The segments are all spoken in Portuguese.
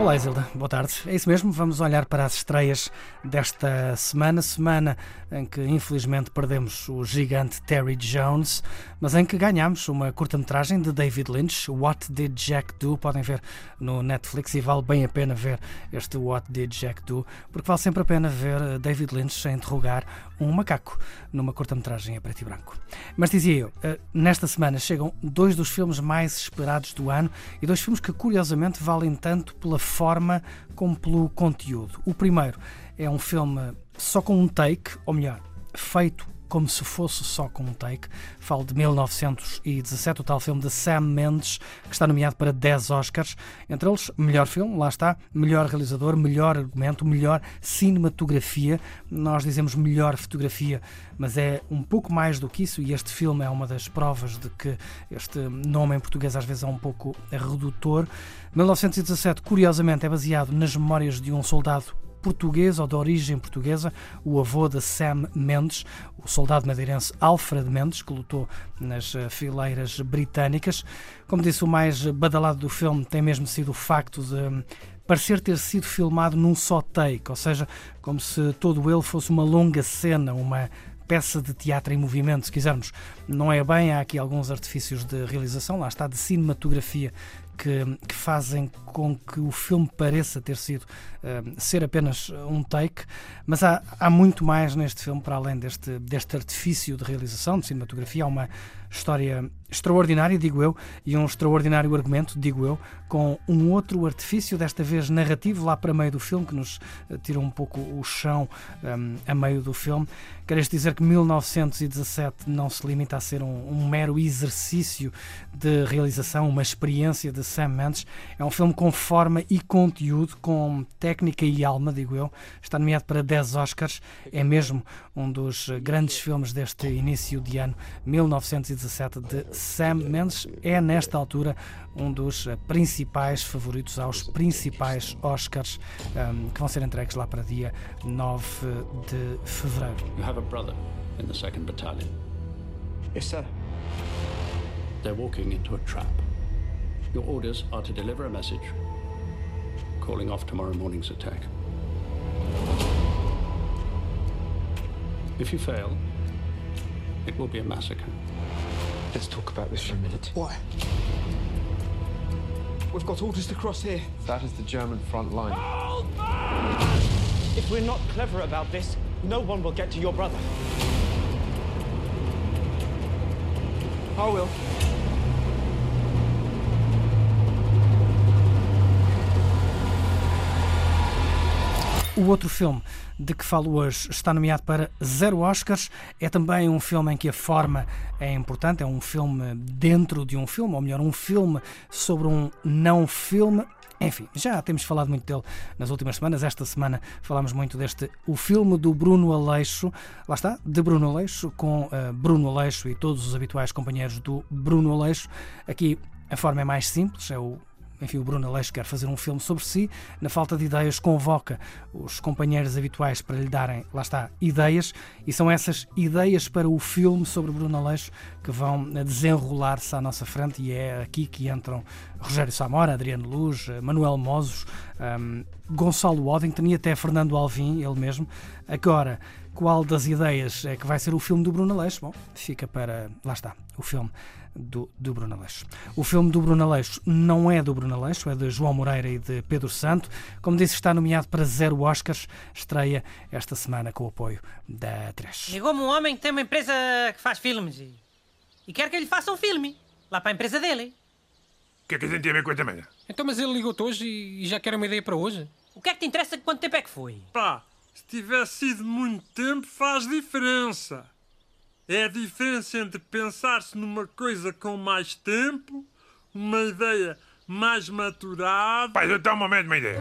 Olá Isilda, boa tarde. É isso mesmo, vamos olhar para as estreias desta semana, semana em que infelizmente perdemos o gigante Terry Jones, mas em que ganhamos uma curta-metragem de David Lynch, What Did Jack Do? Podem ver no Netflix e vale bem a pena ver este What Did Jack Do, porque vale sempre a pena ver David Lynch a interrogar um macaco numa curta-metragem a preto e branco. Mas dizia eu, eh, nesta semana chegam dois dos filmes mais esperados do ano e dois filmes que curiosamente valem tanto pela forma como pelo conteúdo. O primeiro é um filme só com um take, ou melhor, feito como se fosse só com um take. Falo de 1917, o tal filme de Sam Mendes, que está nomeado para 10 Oscars. Entre eles, melhor filme, lá está, melhor realizador, melhor argumento, melhor cinematografia. Nós dizemos melhor fotografia, mas é um pouco mais do que isso, e este filme é uma das provas de que este nome em português às vezes é um pouco redutor. 1917, curiosamente, é baseado nas memórias de um soldado português ou de origem portuguesa, o avô de Sam Mendes, o soldado madeirense Alfred Mendes, que lutou nas fileiras britânicas. Como disse, o mais badalado do filme tem mesmo sido o facto de parecer ter sido filmado num só take, ou seja, como se todo ele fosse uma longa cena, uma peça de teatro em movimento, se quisermos. Não é bem, há aqui alguns artifícios de realização, lá está, de cinematografia que, que, fazem com que o filme pareça ter sido uh, ser apenas um take, mas há, há muito mais neste filme para além deste, deste artifício de realização, de cinematografia. Há uma história extraordinária, digo eu, e um extraordinário argumento, digo eu, com um outro artifício, desta vez narrativo, lá para meio do filme, que nos tira um pouco o chão um, a meio do filme. Queres dizer que 1917 não se limita a ser um, um mero exercício de realização, uma experiência de Sam Mendes. É um filme com forma e conteúdo, com técnica e alma, digo eu. Está nomeado para 10 Oscars. É mesmo um dos grandes filmes deste início de ano, 1917, de Sam Mendes. É, nesta altura, um dos principais favoritos aos principais Oscars um, que vão ser entregues lá para dia 9 de fevereiro. You have a brother in the 2nd Battalion. Yes, sir. They're walking into a trap. Your orders are to deliver a message calling off tomorrow morning's attack. If you fail, it will be a massacre. Let's talk about this for a minute. Why? We've got orders to cross here. That is the German front line. If we're not clever about this, no one will get to your brother. I will. O outro filme de que falo hoje está nomeado para zero Oscars. É também um filme em que a forma é importante. É um filme dentro de um filme, ou melhor, um filme sobre um não filme. Enfim, já temos falado muito dele nas últimas semanas. Esta semana falámos muito deste o filme do Bruno Aleixo. Lá está, de Bruno Aleixo, com uh, Bruno Aleixo e todos os habituais companheiros do Bruno Aleixo. Aqui a forma é mais simples, é o enfim, o Bruno Aleixo quer fazer um filme sobre si, na falta de ideias convoca os companheiros habituais para lhe darem, lá está, ideias, e são essas ideias para o filme sobre Bruno Aleixo que vão desenrolar-se à nossa frente. E é aqui que entram Rogério Samora, Adriano Luz, Manuel Mozos, um, Gonçalo Waddington e até Fernando Alvim, ele mesmo. Agora, qual das ideias é que vai ser o filme do Bruno Aleixo? Bom, fica para, lá está, o filme do, do Bruno Aleixo. O filme do Bruno Aleixo não é do Bruno Aleixo, é de João Moreira e de Pedro Santo. Como disse, está nomeado para zero Oscars. Estreia esta semana com o apoio da 3. Ligou-me um homem que tem uma empresa que faz filmes e, e quer que ele faça um filme lá para a empresa dele. O que é que a gente tem a ver com a manhã? Então, mas ele ligou-te hoje e já quer uma ideia para hoje? O que é que te interessa? Quanto tempo é que foi? Pá, se tivesse sido muito tempo, faz diferença. É a diferença entre pensar-se numa coisa com mais tempo, uma ideia mais maturado. Pai, tenho uma mesma ideia.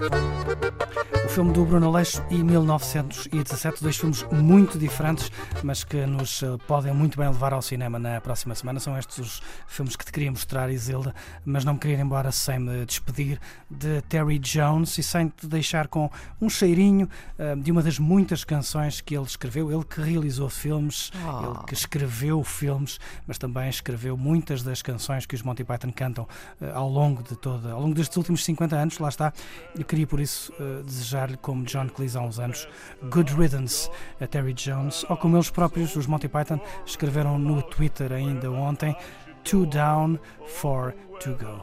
O filme do Bruno Aleixo e 1917, dois filmes muito diferentes, mas que nos eh, podem muito bem levar ao cinema na próxima semana. São estes os filmes que te queria mostrar, Isilda, mas não me queria ir embora sem me despedir de Terry Jones e sem te deixar com um cheirinho eh, de uma das muitas canções que ele escreveu. Ele que realizou filmes, ele que escreveu filmes, mas também escreveu muitas das canções que os Monty Python cantam eh, ao longo de toda, ao longo destes últimos 50 anos, lá está. Eu queria por isso eh, desejar-lhe, como John Cleese há uns anos, good riddance a Terry Jones, ou como eles próprios, os Monty Python, escreveram no Twitter ainda ontem, two down, four to go.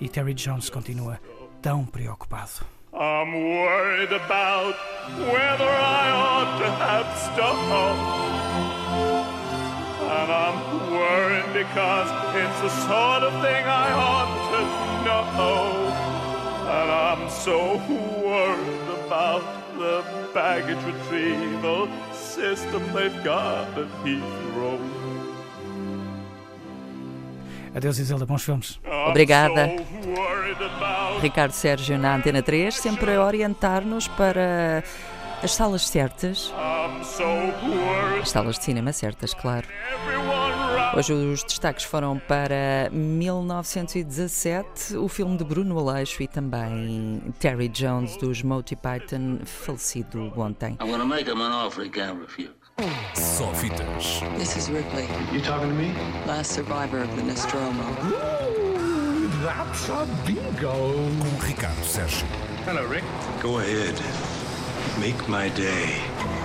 E Terry Jones continua tão preocupado. I'm worried about whether I ought to have stopped. And I'm worried because it's the sort of thing I ought to know. And I'm so worried about the baggage retrieval system they've got at Heathrow. Adeus, Isilda, bons filmes. Obrigada. Ricardo Sérgio na Antena 3, sempre a orientar-nos para as salas certas. As salas de cinema certas, claro. Hoje os destaques foram para 1917, o filme de Bruno Aleixo e também Terry Jones dos Monty Python, falecido ontem. I'm gonna make him an offer he can't refuse. Só fitas. This is Ripley, You talking to me? last survivor of the Nostromo. That's a bingo. Com Ricardo Sérgio. Hello, Rick. Go ahead. Make my day.